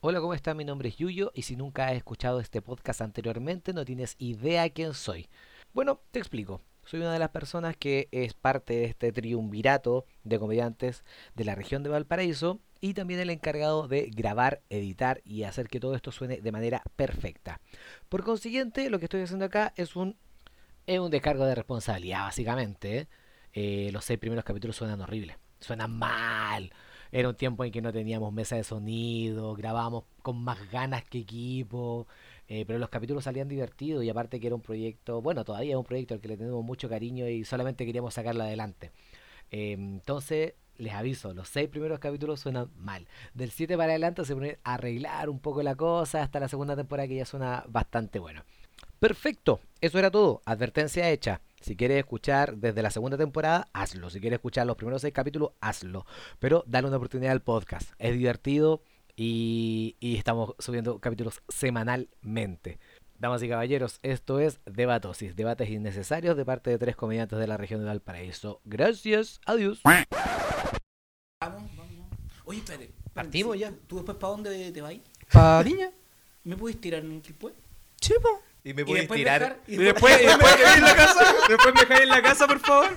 Hola, ¿cómo está? Mi nombre es Yuyo y si nunca has escuchado este podcast anteriormente no tienes idea quién soy. Bueno, te explico. Soy una de las personas que es parte de este triunvirato de comediantes de la región de Valparaíso y también el encargado de grabar, editar y hacer que todo esto suene de manera perfecta. Por consiguiente, lo que estoy haciendo acá es un, es un descargo de responsabilidad, básicamente. ¿eh? Eh, los seis primeros capítulos suenan horribles, suenan mal. Era un tiempo en que no teníamos mesa de sonido, grabábamos con más ganas que equipo, eh, pero los capítulos salían divertidos y aparte que era un proyecto, bueno, todavía es un proyecto al que le tenemos mucho cariño y solamente queríamos sacarlo adelante. Eh, entonces, les aviso, los seis primeros capítulos suenan mal. Del 7 para adelante se pone a arreglar un poco la cosa hasta la segunda temporada que ya suena bastante bueno. Perfecto, eso era todo. Advertencia hecha. Si quieres escuchar desde la segunda temporada, hazlo. Si quieres escuchar los primeros seis capítulos, hazlo. Pero dale una oportunidad al podcast. Es divertido y, y estamos subiendo capítulos semanalmente. Damas y caballeros, esto es Debatosis, debates innecesarios de parte de tres comediantes de la región de Valparaíso. Gracias, adiós. Vamos, vamos, vamos. Oye, espérate. Partimos Sí, ya. ¿Tú después para dónde te vas? Pa' Viña. ¿Me puedes tirar en el? Sí, po. Y me Y después dejar- y Y después, y después me dejáis en la casa. Después me dejáis en la casa, por favor.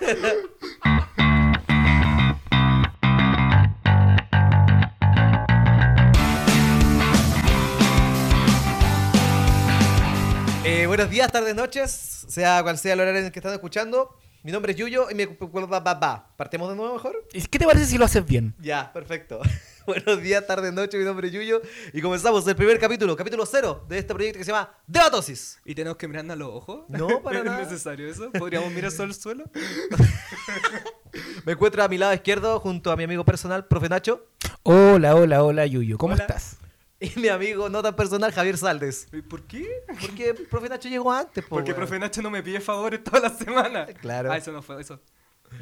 Eh, buenos días, tardes, noches, sea cual sea el horario en el que están escuchando. Mi nombre es Yuyo y me... ¿Partemos de nuevo mejor? ¿Y ¿Qué te parece si lo haces bien? Ya, perfecto. Buenos días, tardes, noches, mi nombre es Yuyo y comenzamos el primer capítulo, capítulo cero de este proyecto que se llama Debatosis. ¿Y tenemos que mirarnos a los ojos? No, para ¿Es nada. necesario eso? ¿Podríamos mirar solo el suelo? Me encuentro a mi lado izquierdo junto a mi amigo personal, profe Nacho, Hola, hola, hola, Yuyo. ¿Cómo Hola. estás? y mi amigo no tan personal, Javier Saldes. ¿Y ¿Por qué? Porque profe Nacho llegó antes, po, Porque weón. profe Nacho no me pide favores toda la semana. Claro. Ah, eso no fue, eso.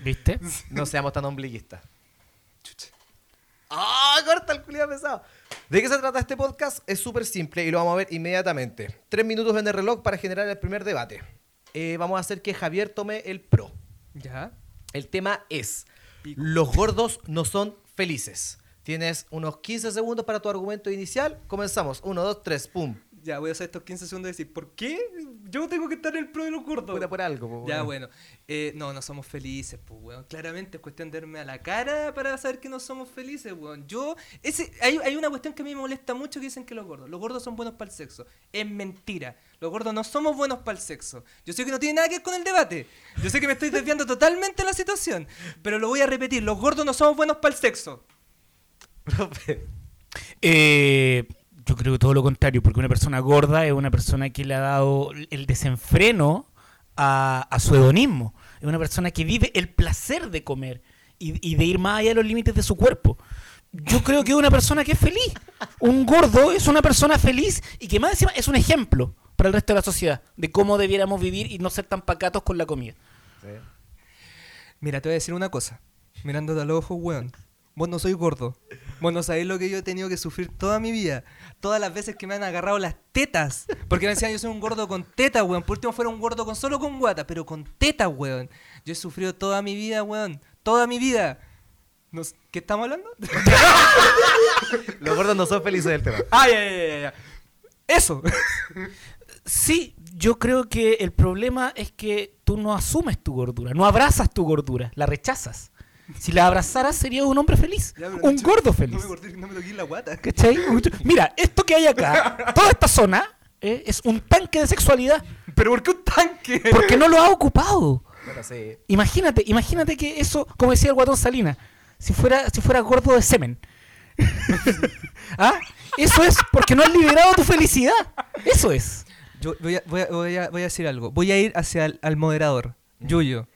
¿Viste? No seamos tan ombliguistas. Chucha. ¿De qué se trata este podcast? Es súper simple y lo vamos a ver inmediatamente. Tres minutos en el reloj para generar el primer debate. Eh, vamos a hacer que Javier tome el pro. ¿Ya? El tema es: Pico. Los gordos no son felices. Tienes unos 15 segundos para tu argumento inicial. Comenzamos. Uno, dos, tres, pum. Ya, voy a hacer estos 15 segundos y decir, ¿por qué yo tengo que estar en el pro de los gordos? Puta por algo, po, Ya, bueno. Eh, no, no somos felices, pues, weón. Claramente es cuestión de verme a la cara para saber que no somos felices, weón. Yo, ese, hay, hay una cuestión que a mí me molesta mucho que dicen que los gordos, los gordos son buenos para el sexo. Es mentira. Los gordos no somos buenos para el sexo. Yo sé que no tiene nada que ver con el debate. Yo sé que me estoy desviando totalmente de la situación. Pero lo voy a repetir, los gordos no somos buenos para el sexo. Profe. Eh, yo creo que todo lo contrario, porque una persona gorda es una persona que le ha dado el desenfreno a, su hedonismo. Es una persona que vive el placer de comer y, de ir más allá de los límites de su cuerpo. Yo creo que es una persona que es feliz. Un gordo es una persona feliz y que más encima es un ejemplo para el resto de la sociedad de cómo debiéramos vivir y no ser tan pacatos con la comida. Mira, te voy a decir una cosa. Mirándote a los ojos, weón. Vos no sois gordo. Vos no sabéis lo que yo he tenido que sufrir toda mi vida. Todas las veces que me han agarrado las tetas. Porque me decían, yo soy un gordo con tetas, weón. Por último fuera un gordo con solo con guata, pero con tetas, weón. Yo he sufrido toda mi vida, weón. Toda mi vida. No sé- ¿Qué estamos hablando? Los gordos no son felices del tema. ah, ya, ya, ya, ya. Eso. Sí, yo creo que el problema es que tú no asumes tu gordura, no abrazas tu gordura, la rechazas. Si la abrazaras sería un hombre feliz, Ya, un gordo feliz. No me, corté- no me toqué la guata. ¿Cachai? Mira, esto que hay acá, toda esta zona, eh, es un tanque de sexualidad, ¿Pero por qué un tanque? porque no lo ha ocupado. Bueno, sí. Imagínate, imagínate que eso, como decía el guatón Salina, si fuera, si fuera gordo de semen. ¿Ah? Eso es porque no has liberado tu felicidad. Eso es. Yo voy a, voy, a, voy, a, voy a decir algo. Voy a ir hacia el al moderador. Yuyo.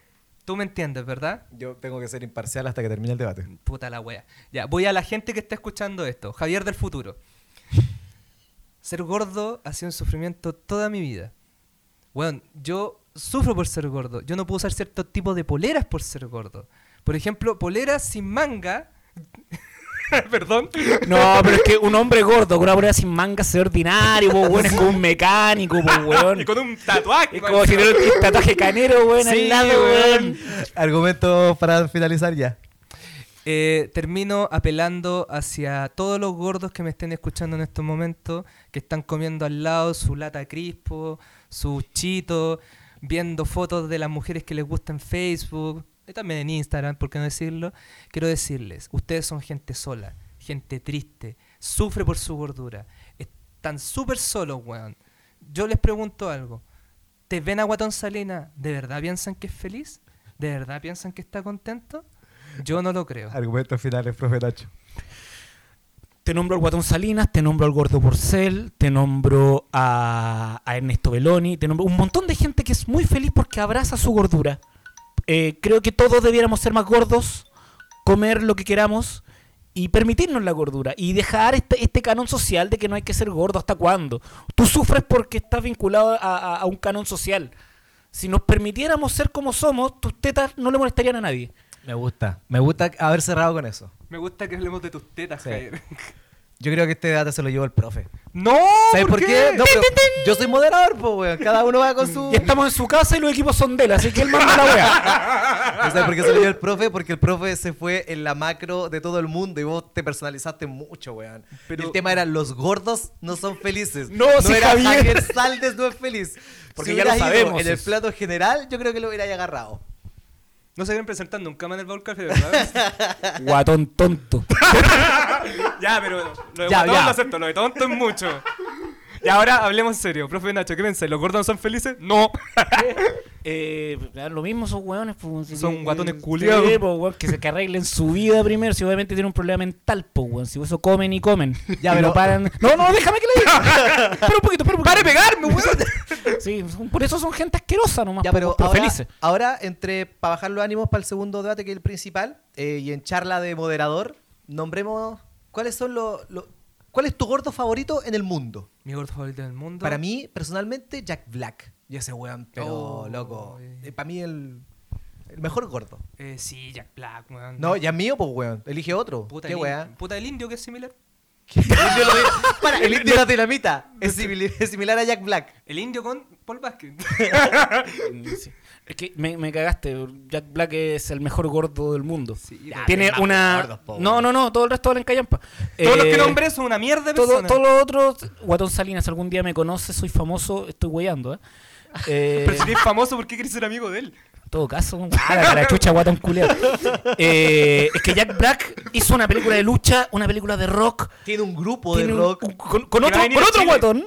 Tú me entiendes, ¿verdad? Yo tengo que ser imparcial hasta que termine el debate. Puta la wea. Ya, voy a la gente que está escuchando esto. Javier del futuro. Ser gordo ha sido un sufrimiento toda mi vida. Bueno, yo sufro por ser gordo. Yo no puedo usar ciertos tipos de poleras por ser gordo. Por ejemplo, poleras sin manga. Perdón. No, pero es que un hombre gordo con una polera sin manga se ve ordinario, weón, es como un mecánico, weón. Y con un tatuaje. Es como si tuviera un tatuaje canero, weón, Sí, al lado, weón. weón. Argumento para finalizar ya. Eh, termino apelando hacia todos los gordos que me estén escuchando en estos momentos, que están comiendo al lado su lata crispo, su chito, viendo fotos de las mujeres que les gusta en Facebook, y también en Instagram, por qué no decirlo. Quiero decirles, ustedes son gente sola, gente triste, sufre por su gordura, están súper solos, weón. Yo les pregunto algo. ¿Te ven a Guatón Salina? ¿De verdad piensan que es feliz? ¿De verdad piensan que está contento? Yo no lo creo. Argumentos finales, profe Nacho. Te nombro al Guatón Salinas, te nombro al Gordo Porcel, te nombro a, a Ernesto Belloni, te nombro un montón de gente que es muy feliz porque abraza su gordura. Eh, creo que todos debiéramos ser más gordos, comer lo que queramos y permitirnos la gordura y dejar este, este canon social de que no hay que ser gordo hasta cuándo. Tú sufres porque estás vinculado a, a- a un canon social. Si nos permitiéramos ser como somos, tus tetas no le molestarían a nadie. Me gusta. Me gusta haber cerrado con eso. Me gusta que hablemos de tus tetas, Sí. Jair. Yo creo que este debate se lo llevó el profe. ¡No! ¿Sabes por qué? No, pero yo soy moderador, pues, weón. Cada uno va con su. Y estamos en su casa y los equipos son de él, así que él manda la wea. ¿Sabes por qué se lo llevó el profe? Porque el profe se fue en la macro de todo el mundo y vos te personalizaste mucho, weón. Pero- el tema era los gordos no son felices. No, si era Javier- Saldes no es feliz. Porque Si ya lo sabemos En el plato general, yo creo que lo hubiera agarrado. No se quieren presentar nunca más en el Baúl Café, ¿verdad? Guatón tonto. ya, pero lo de Ya, guatón ya. lo acepto, lo de tonto es mucho. Y ahora hablemos en serio. Profe Nacho, ¿qué pensáis? ¿Los gordos no son felices? No. Eh, lo mismo son hueones, pues, si Son que- guatones sí, culiados. pues, weón, que se que arreglen su vida primero, si obviamente tienen un problema mental, pues, weón, si eso comen y comen. Ya, pero- no paran. No, no, déjame que le diga. espera un poquito, espera un poquito. ¡Pare pegarme, weón! sí, son- por eso son gente asquerosa nomás, Ya, pero, pero ahora, felices. ahora, entre para bajar los ánimos para el segundo debate, que es el principal, eh, y en charla de moderador, nombremos cuáles son los. los- ¿Cuál es tu gordo favorito en el mundo? Mi gordo favorito del mundo. Para mí, personalmente, Jack Black. Y ese weón, pero Oh, loco. eh. Eh, para mí, el, el mejor gordo. Eh, sí, Jack Black, weón. No, ya es mío, pues weón. Elige otro. Puta ¿Qué in- Puta el indio que es similar. El indio lo Para, el indio la dinamita. Es simil- es similar a Jack Black. El indio con Paul Vázquez. Sí. Es que me, me cagaste. Jack Black es el mejor gordo del mundo. Sí, Ya, Tiene una. gordos, po, no, no, no, todo el resto valen callampa. Todos los que Eh, nombré son una mierda de todo, personas. todo lo otro, Guatón Salinas, algún día me conoce, soy famoso, estoy weyando, ¿eh? Eh, Pero si eres famoso, ¿por qué quieres ser amigo de él? En todo caso, ah, la carachucha guatón culiao. Eh, es que Jack Black hizo una película de lucha, una película de rock. Tiene un grupo de un- rock. un- con, otro, con otro guatón.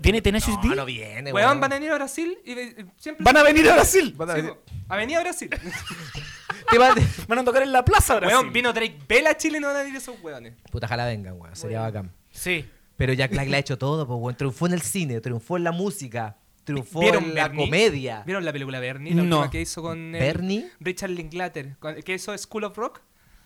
Viene Tenacious No, D. no viene, Weón, weón. van a venir a Brasil y eh, siempre. Van a venir a Brasil. Van a Sí, venir- po. Avenida Brasil. Te va- Van a tocar en la plaza ahora. Weón, vino Drake Bell a Chile y no van a venir esos weones. Puta, ojalá vengan, weón. Sería bacán. Sí. Pero Jack Black le ha hecho todo, pues, weón. Triunfó en el cine, triunfó en la música, triunfó ¿Vieron en la Bernie? comedia. ¿Vieron la película Bernie? La No. última que hizo con ¿Bernie? Richard Linklater. Que hizo School of Rock.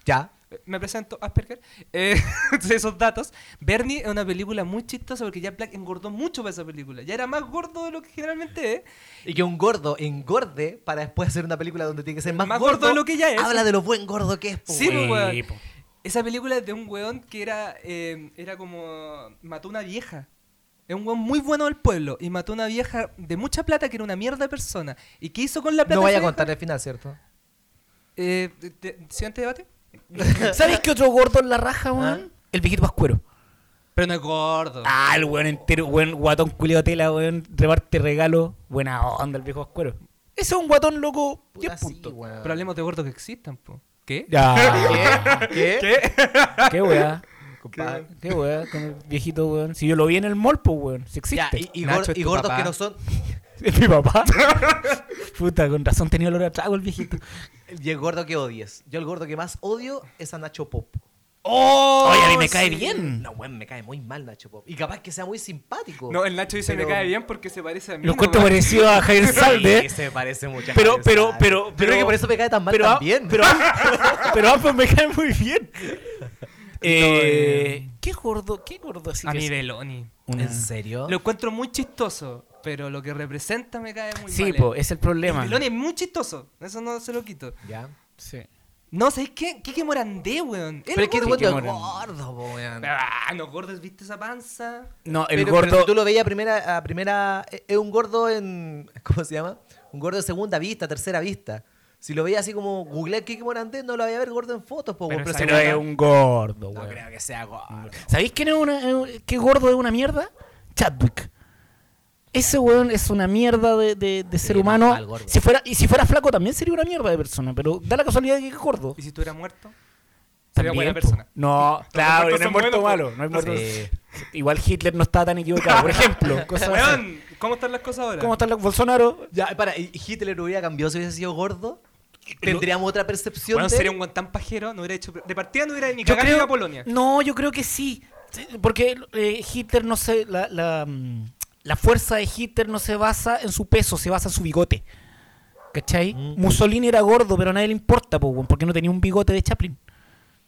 Ya. Me presento, Asperger. Eh, esos datos. Bernie es una película muy chistosa porque Jack Black engordó mucho para esa película. Ya era más gordo de lo que generalmente es. Y que un gordo engorde para después hacer una película donde tiene que ser más, Más gordo de lo que ya es. Habla de lo buen gordo que es, po, Sí, weón. weón. Sí, po. Esa película es de un weón que era, eh, era como. mató una vieja. Es un weón muy bueno del pueblo. Y mató una vieja de mucha plata que era una mierda de persona. ¿Y qué hizo con la plata? No vaya a contar el final, ¿cierto? Eh, te- te- ¿Siguiente debate? ¿Sabes qué otro gordo en la raja, weón? ¿Ah? El viejito pascuero. Pero no es gordo. Ah, el weón entero, weón, guatón culiao tela, weón, reparte regalo. Buena onda el viejo pascuero. Ese es un guatón loco, 10 Puta, sí, puntos. weón. Pero hablemos de gordos que existan, po. ¿Qué? Ya. ¿Qué? ¿Qué? ¿Qué weá? Compadre. ¿Qué weá? Con el viejito, weón. Si yo lo vi en el mall, pues, weón. Si Ya, existe. y, y Nacho gor- y gordos papá. que no son. Es mi papá. Puta, con razón tenía olor a trago el viejito. Y el gordo que odies. Yo el gordo que más odio es a Nacho Pop. ¡Oh! Oye, a mí me cae sí. bien. No, weón, me cae muy mal Nacho Pop. Y capaz que sea muy simpático. No, el Nacho dice Pero- me cae bien porque se parece a mí. Lo encuentro nomás. parecido a Javier Sí, Salde. se parece mucho a Pero, pero, pero, Yo creo que por eso me cae tan mal pero, también. Pero, pero ambos me caen muy bien. Eh, ¿Qué gordo? ¿Qué gordo así A es? Beloni. Una- ¿En serio? Lo encuentro muy chistoso, pero lo que representa me cae muy Sí, mal. po, es el problema. El Beloni es muy chistoso, eso no se lo quito. Ya. Sí. No, ¿sabes qué? Kike Morandé, weón. Pero es que Kike gordo es gordo, weón. Ah, no, gordos, ¿viste esa panza? No, el Pero- gordo. pero si tú lo veías a primera, a primera. Es un gordo en. ¿Cómo se llama? Un gordo de segunda vista, tercera vista. Si lo veía así como googlear Kike Morandé, no lo voy a ver gordo en fotos, po, Pero weón, pero es un gordo, No weón. creo que sea gordo. ¿Sabéis quién es una, eh, qué gordo es una mierda? Chadwick. Ese weón es una mierda de, de- de ser Sí, humano. mal. Si fuera, y si fuera flaco también sería una mierda de persona, pero da la casualidad de que es gordo. ¿Y si tú eras muerto? Sería También, buena persona. No, Los claro, no es muerto buenos, malo. No es muerto. sé. Igual Hitler no estaba tan equivocado. Por ejemplo, cosas. Weón, ¿cómo están las cosas ahora? ¿cómo está el Bolsonaro? Ya, para, ¿y Hitler hubiera cambiado si hubiese sido gordo? ¿Tendríamos otra percepción Weón, de sería un guan tan pajero, no hubiera hecho... De partida no hubiera ni Yo cagado creo, ni a Polonia. No, yo creo que sí. Porque eh, Hitler no se. La, la, mm, la fuerza de Hitler no se basa en su peso, se basa en su bigote. ¿Cachai? Mm. Mussolini era gordo, pero a nadie le importa, po, porque no tenía un bigote de Chaplin.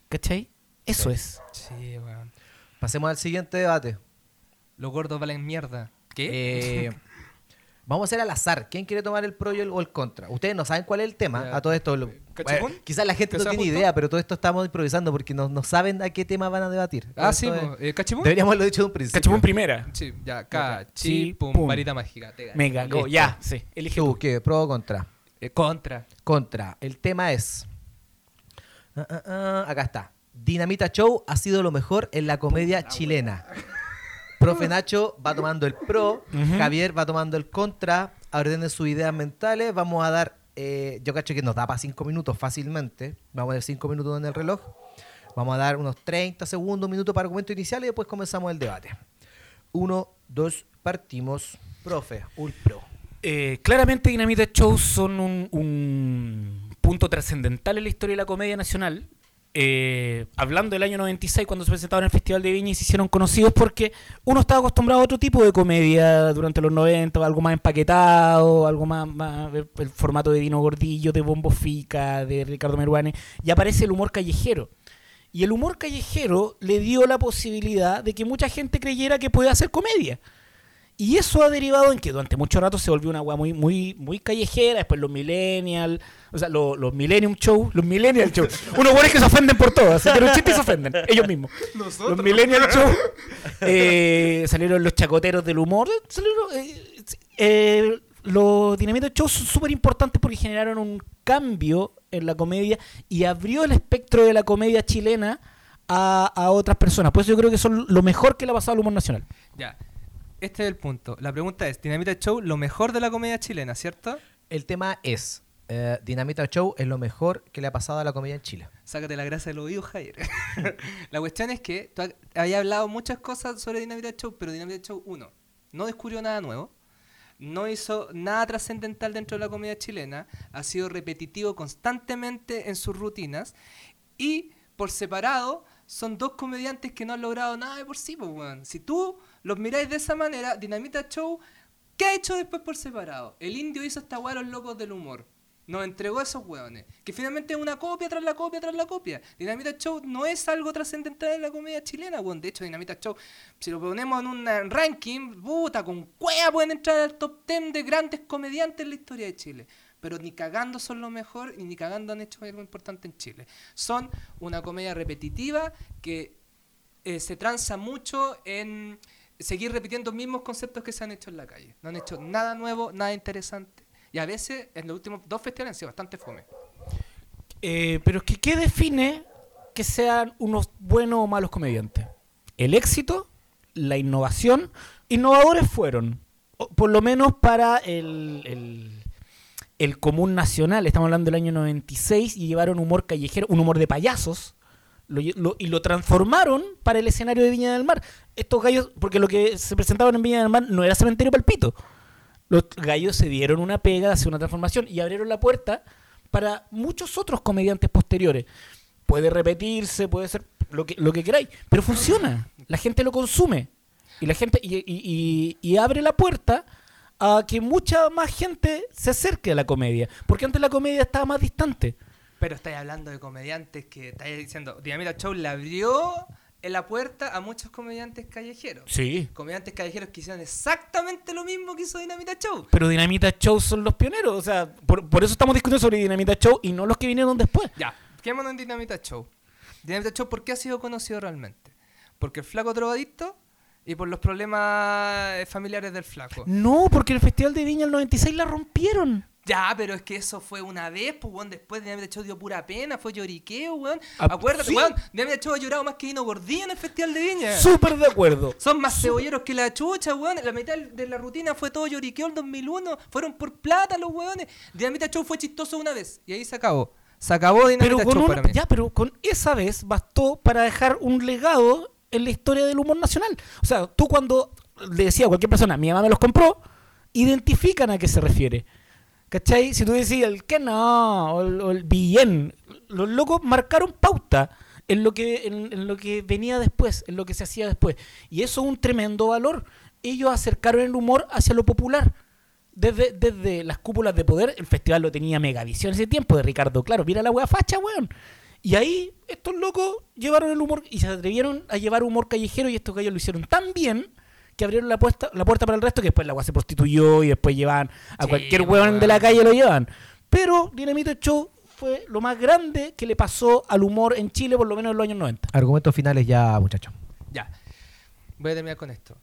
¿Cachai? Eso es. Sí, weón. Pasemos al siguiente debate. Los gordos valen mierda. ¿Qué? Eh, vamos a hacer al azar. ¿Quién quiere tomar el pro y el- o el contra? Ustedes no saben cuál es el tema. A todo esto. lo- ¿Cachipún? bueno, quizás la gente ¿Que no tiene justo? idea, pero todo esto estamos improvisando porque no, no saben a qué tema van a debatir. ah, sí, Esto es-. Eh, ¿Cachipún? Deberíamos haberlo dicho de un principio. Cachapún primera. Sí, ya, Sí, cachipum, pum. varita mágica. te gané. Me cagó, Listo. ya, sí. Elige ¿Tú tú. qué? ¿Pro o contra? Eh, contra. Contra. El tema es. Ah, ah, ah, acá está. Dinamita Show ha sido lo mejor en la comedia chilena. Profe Nacho va tomando el pro. Javier va tomando el contra, ordenen sus ideas mentales, vamos a dar, eh, yo cacho que nos da para 5 minutos fácilmente, vamos a dar 5 minutos en el reloj, vamos a dar unos 30 segundos, un minuto para argumento inicial y después comenzamos el debate. Uno, dos, partimos. Profe, un pro. Eh, claramente Dinamita Shows son un, un punto trascendental en la historia de la comedia nacional. Eh, hablando del año 96, cuando se presentaban en el Festival de Viña y se hicieron conocidos porque uno estaba acostumbrado a otro tipo de comedia durante los 90, algo más empaquetado, algo más, el formato de Dino Gordillo, de Bombo Fica, de Ricardo Meruane, y aparece el humor callejero. Y el humor callejero le dio la posibilidad de que mucha gente creyera que podía hacer comedia. Y eso ha derivado en que durante mucho rato se volvió una weá muy, muy, muy callejera, después los millennial, o sea, los, los millennium show, los millennial show. Unos buenos que se ofenden por todo, se tiran un chiste y se ofenden, ellos mismos. Los millennial show, eh, salieron los chacoteros del humor, salieron, eh, eh, los dinamitos shows son súper importantes porque generaron un cambio en la comedia y abrió el espectro de la comedia chilena a, a otras personas. Por eso yo creo que son lo mejor que le ha pasado al humor nacional. Ya. Este es el punto. La pregunta es, Dinamita Show, lo mejor de la comedia chilena, ¿cierto? El tema es, eh, Dinamita Show es lo mejor que le ha pasado a la comedia en Chile. Sácate la grasa del oído, Javier. la cuestión es que tú hablado muchas cosas sobre Dinamita Show, pero Dinamita Show, uno, no descubrió nada nuevo, no hizo nada trascendental dentro de la comedia chilena, ha sido repetitivo constantemente en sus rutinas y por separado son dos comediantes que no han logrado nada de por sí, pues. Si tú los miráis de esa manera, Dinamita Show, ¿qué ha hecho después por separado? El indio hizo esta weá los locos del humor. Nos entregó a esos hueones. Que finalmente es una copia tras la copia tras la copia. Dinamita Show no es algo trascendental en la comedia chilena, weón. De hecho, Dinamita Show, si lo ponemos en un ranking, puta, con cueva pueden entrar al top 10 de grandes comediantes en la historia de Chile. Pero ni cagando son lo mejor y ni cagando han hecho algo importante en Chile. Son una comedia repetitiva que eh, se transa mucho en seguir repitiendo mismos conceptos que se han hecho en la calle. No han hecho nada nuevo, nada interesante. Y a veces, en los últimos dos festivales han sido bastante fome. Eh, pero es que, ¿qué define que sean unos buenos o malos comediantes? El éxito, la innovación. Innovadores fueron, por lo menos para el, el, el común nacional. Estamos hablando del año 96 y llevaron humor callejero, un humor de payasos. Y lo transformaron para el escenario de Viña del Mar. Estos gallos, porque lo que se presentaban en Viña del Mar no era cementerio palpito. Los gallos se dieron una pega hacer una transformación y abrieron la puerta para muchos otros comediantes posteriores. Puede repetirse, puede ser lo que, lo que queráis, pero funciona. La gente lo consume. Y la gente y abre la puerta a que mucha más gente se acerque a la comedia. Porque antes la comedia estaba más distante. Pero estáis hablando de comediantes que estáis diciendo, Dinamita Show le abrió en la puerta a muchos comediantes callejeros. Sí. Comediantes callejeros que hicieron exactamente lo mismo que hizo Dinamita Show. Pero Dinamita Show son los pioneros. O sea, por, por eso estamos discutiendo sobre Dinamita Show y no los que vinieron después. Ya, quedémonos en Dinamita Show. Dinamita Show, ¿por qué ha sido conocido realmente? Porque el flaco drogadicto y por los problemas familiares del flaco. No, porque el Festival de Viña el 96 la rompieron. Ya, pero es que eso fue una vez, pues, weón. Después Dinamita Show dio pura pena, fue lloriqueo, weón. Ah, Acuérdate, sí. weón. Dinamita Show ha llorado más que Dino Gordillo en el Festival de Viña. Súper de acuerdo. Son más cebolleros que la chucha, weón. La mitad de la rutina fue todo lloriqueo el 2001. Fueron por plata los weones. Dinamita Show fue chistoso una vez. Y ahí se acabó. Se acabó Dinamita Pero con, Show una- para mí. ya, pero con esa vez bastó para dejar un legado en la historia del humor nacional. O sea, tú cuando le decías a cualquier persona, mi mamá me los compró, identifican a qué se refiere. ¿Cachai? Si tú decías el que no, o el, el bien, los locos marcaron pauta en lo, que, en, en lo que venía después, en lo que se hacía después. Y eso es un tremendo valor. Ellos acercaron el humor hacia lo popular. Desde, desde las cúpulas de poder, el festival lo tenía Megavisión ese tiempo de Ricardo Claro. Mira la wea facha, weón. Y ahí estos locos llevaron el humor y se atrevieron a llevar humor callejero y estos gallos lo hicieron tan bien que abrieron la puerta, la puerta para el resto que después la wea se prostituyó y después llevaban a Sí, cualquier weón. weón de la calle lo llevan. Pero Dinamita Show fue lo más grande que le pasó al humor en Chile por lo menos en los años 90. Argumentos finales ya, muchachos. Ya. Voy a terminar con esto.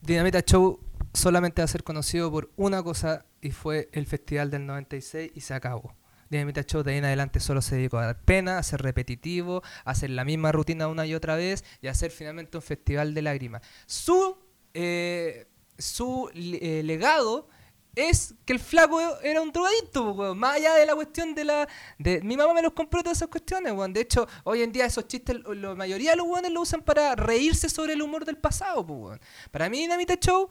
Dinamita Show solamente va a ser conocido por una cosa y fue el festival del 96 y se acabó. Dinamita Show de ahí en adelante solo se dedicó a dar pena, a ser repetitivo, a hacer la misma rutina una y otra vez y a hacer finalmente un festival de lágrimas. Su, eh, su eh, legado es que el flaco era un drogadicto, weón. más allá de la cuestión de la... De, mi mamá me los compró todas esas cuestiones, weón. De hecho, hoy en día esos chistes, la mayoría de los weones lo usan para reírse sobre el humor del pasado, weón. Para mí Dinamita Show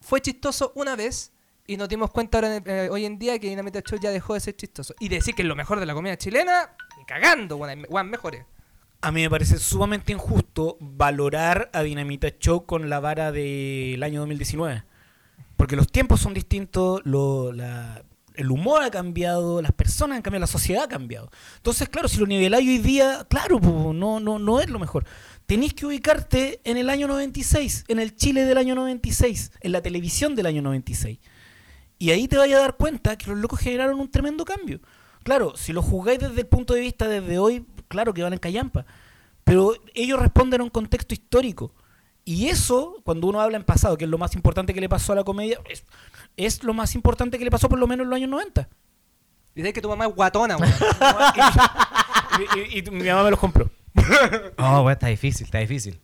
fue chistoso una vez y nos dimos cuenta ahora, eh, hoy en día que Dinamita Show ya dejó de ser chistoso. Y decir que es lo mejor de la comida chilena, cagando, weón. weón, mejores. A mí me parece sumamente injusto valorar a Dinamita Show con la vara del año 2019. Porque los tiempos son distintos, lo- el humor ha cambiado, las personas han cambiado, la sociedad ha cambiado. Entonces, claro, si lo niveláis hoy día, claro, no, no, no es lo mejor. Tenéis que ubicarte en el año 96, en el Chile del año 96, en la televisión del año 96. Y ahí te vayas a dar cuenta que los locos generaron un tremendo cambio. Claro, si lo jugáis desde el punto de vista desde hoy, claro que van en callampa. Pero ellos responden a un contexto histórico. Y eso, cuando uno habla en pasado, que es lo más importante que le pasó a la comedia, es, es lo más importante que le pasó por lo menos en los años 90. Y de que tu mamá es guatona, weón. y, y- y mi mamá me los compró. Oh, bueno, está difícil, está difícil.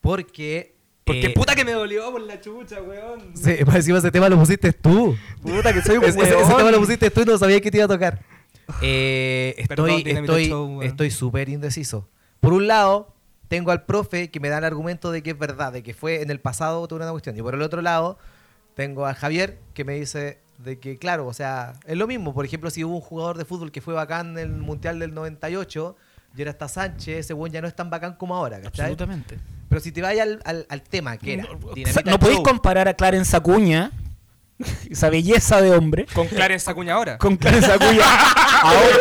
Porque. Porque eh, puta que me dolió por la chucha, weón. Sí, encima ese tema lo pusiste tú. Puta que soy un Ese, ese- ese weón. tema lo pusiste tú y no sabía que te iba a tocar. Eh, estoy estoy Show, weón. estoy súper indeciso. Por un lado, tengo al profe que me da el argumento de que es verdad, de que fue en el pasado tuve una cuestión. Y por el otro lado, tengo a Javier que me dice de que, claro, o sea, es lo mismo. Por ejemplo, si hubo un jugador de fútbol que fue bacán en el Mundial del 98 y era hasta Sánchez, ese buen ya no es tan bacán como ahora, ¿cachai? Absolutamente. Pero si te vayas al, al- al tema que era No, podéis comparar a Clarence Acuña, esa belleza de hombre, Con Clarence Acuña ahora. con Clarence Acuña ahora.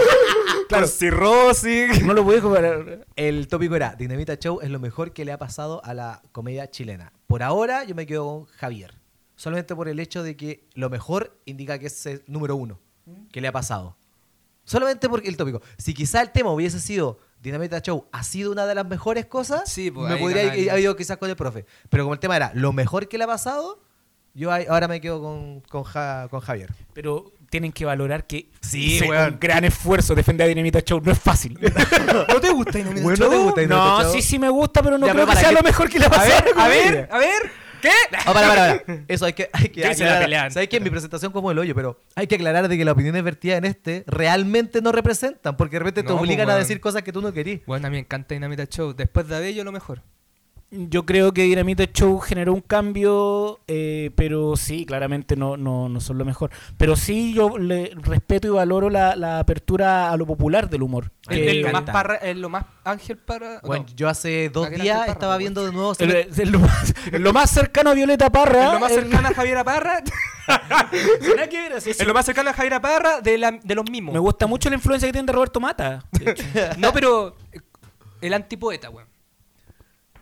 Claro, cirrosis. No lo podéis comparar. El tópico era, Dinamita Show es lo mejor que le ha pasado a la comedia chilena. Por ahora yo me quedo con Javier. Solamente por el hecho de que lo mejor indica que es el número uno que le ha pasado. Solamente porque el tópico. Si quizá el tema hubiese sido Dinamita Show ha sido una de las mejores cosas, Sí, pues, me podría haber ido quizás con el profe. Pero como el tema era lo mejor que le ha pasado, yo ahora me quedo con, con, Ja- con Javier. Pero tienen que valorar que Sí, se- weón. un gran esfuerzo defender a Dinamita Show. No es fácil. ¿No te gusta Dinamita Bueno, Show? ¿no te gusta Dinamita no, Show? sí, sí me gusta, pero no Ya, creo pero que sea que- lo mejor que le ha A pasado. a ver, a ver. ¿Qué? Ah, para, para, para. Eso hay que, hay que aclarar. pelea. ¿Sabes que En mi presentación como el hoyo, pero hay que aclarar de que las opiniones vertidas en este realmente no representan, porque de repente te No, obligan pues, a decir cosas que tú no querís. Bueno, a mí me encanta Dinamita Show. Después de Abello, lo mejor. Yo creo que Dinamita Show generó un cambio, eh, pero sí, claramente no, no, no son lo mejor. Pero sí, yo le respeto y valoro la, la apertura a lo popular del humor. Es es lo más encanta. parra, es lo más Ángel para. Bueno, no, yo hace dos días Parra, estaba viendo de nuevo... El- es lo, más, es lo más cercano a Violeta Parra. lo más cercano a Javier Parra. Nada que ver, así es. lo más cercano a Javier Parra de, la- de los mismos. Me gusta mucho la influencia que tiene de Roberto Mata. de hecho. No, pero eh, el antipoeta, weón.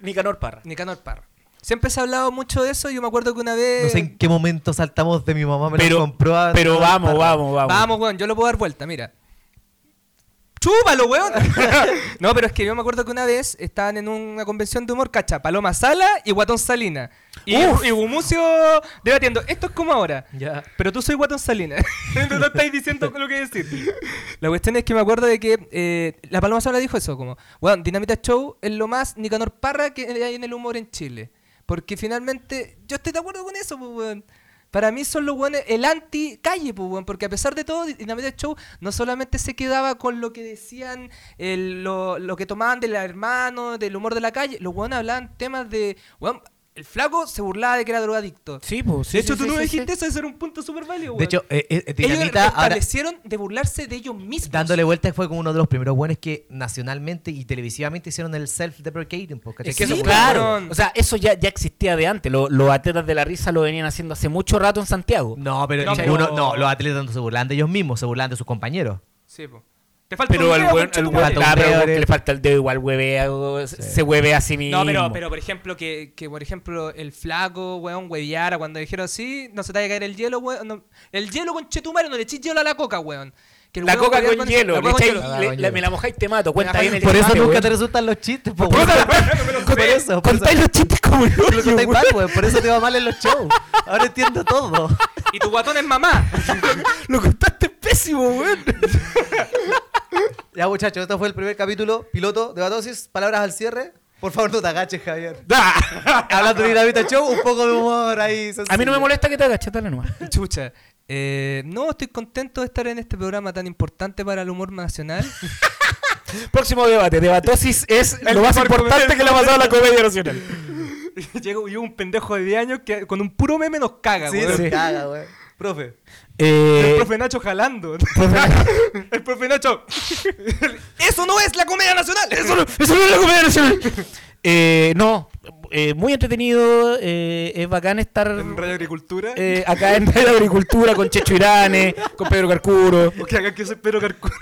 Nicanor Parra. Nicanor Parra. Siempre se ha hablado mucho de eso. Yo me acuerdo que una vez. No sé en qué momento saltamos de mi mamá me Pero- lo compró a- Pero vamos, vamos, vamos. Vamos, weón, yo lo puedo dar vuelta, mira. Chúpalo, weón. no, pero es que yo me acuerdo que una vez estaban en una convención de humor, cacha, Paloma Sala y Guatón Salina. Y, y Gumucio debatiendo, esto es como ahora. Ya. Pero tú soy Guatón Salina. no, no estáis diciendo lo que decir. La cuestión es que me acuerdo de que eh, la Paloma Sala dijo eso, como, weón, Dinamita Show es lo más Nicanor Parra que hay en el humor en Chile. Porque finalmente, yo estoy de acuerdo con eso, pues, weón. Para mí son los weones, el anti-calle, pues, weón, porque a pesar de todo, Dinamita Show no solamente se quedaba con lo que decían, el- lo, lo que tomaban del hermano, del humor de la calle, los weones hablaban temas de, el flaco se burlaba de que era drogadicto. Sí, pues. de hecho, tú no dijiste eso, eso era un punto súper válido, weón. De hecho, eh, eh, ellos Dinamita ahora establecieron de burlarse de ellos mismos. dándole vuelta fue como uno de los primeros buenos que nacionalmente y televisivamente hicieron el self-deprecating. pues. Es que Sí, eso, claro. O sea, eso ya, ya existía de antes. Lo- Los atletas de la risa lo venían haciendo hace mucho rato en Santiago. No, pero, No, no, los atletas no se burlan de ellos mismos, se burlan de sus compañeros. Sí, po. Te falta Pero un el concha el un ah, pero porque le falta el dedo igual huevea, se hueve a sí mismo. No, pero, pero por ejemplo, que, que por ejemplo el flaco, weón, hueviara cuando dijeron así, no se te vaya a caer el hielo, weón. no- el hielo con chetumare, no le eches hielo a la coca, weón. Que La coca hueveara con el- hielo, la le coca con echáis- hielo. Ah, le- con le- hielo. me la mojáis te mato. Cuenta bien el Por eso nunca te resultan los chistes. po, Por eso, por eso. Contáis los chistes como Lo mal, weón, Por eso te va mal en los shows. Ahora entiendo todo. Y tu guatón es mamá. Lo contaste pésimo, weón. Ya, muchachos, este fue el primer capítulo piloto de Batosis. Palabras al cierre. Por favor, no te agaches, Javier. Hablando de Dinamita Show, un poco de humor ahí. A mí no me molesta que te agaches, dale nomás. Chucha. Eh, no, estoy contento de estar en este programa tan importante para el humor nacional. Próximo debate. Debatosis es El lo más importante que le ha pasado a la comedia nacional. Llegó un pendejo de 10 años que con un puro meme nos caga, Sí, weón. nos Sí. caga, weón. Profe. Eh, El profe Nacho jalando. el profe Nacho. Eso no es la comedia nacional. Eso no. Eso no es la comedia nacional. Eh, no, eh, muy entretenido. eh, es bacán estar En Radio Agricultura. eh, acá en Radio Agricultura con Checho Irane, con Pedro Carcuro. Porque acá que soy Pedro Carcuro.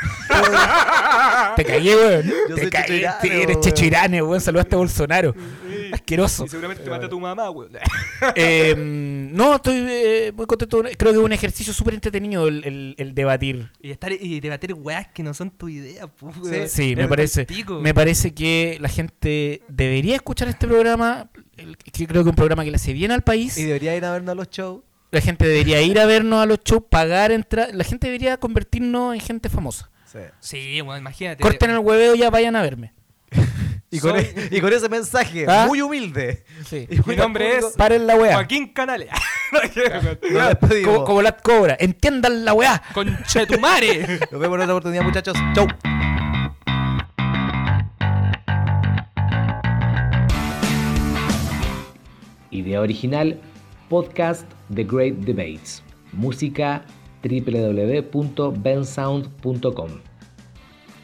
Te cagué, weón. Yo Te soy cagué. Checho Irane, eres weón. Checho Irane, weón. Saludaste a Bolsonaro. Asqueroso. Y seguramente te mata tu mamá, weón. Eh, no, estoy eh, muy contento. Creo que es un ejercicio súper entretenido el, el- el debatir. Y, estar, y debatir weas que no son tu idea, pues, weón. Sí, me parece. Me parece que la gente debería escuchar este programa. el- que creo que es un programa que le hace bien al país. Y debería ir a vernos a los shows. La gente debería ir a vernos a los shows, pagar entrada. La gente debería convertirnos en gente famosa. Sí. Sí, imagínate. Corten el hueveo y ya vayan a verme. Y con, Soy- e- y con ese mensaje ¿Ah? muy humilde. Sí. y Mi nombre público, es Paren la weá. Joaquín Canales. Como la cobra. Entiendan la weá. Conchetumare. Nos vemos en otra oportunidad, muchachos. Chau. Idea original, podcast The Great Debates. Música www.bensound.com.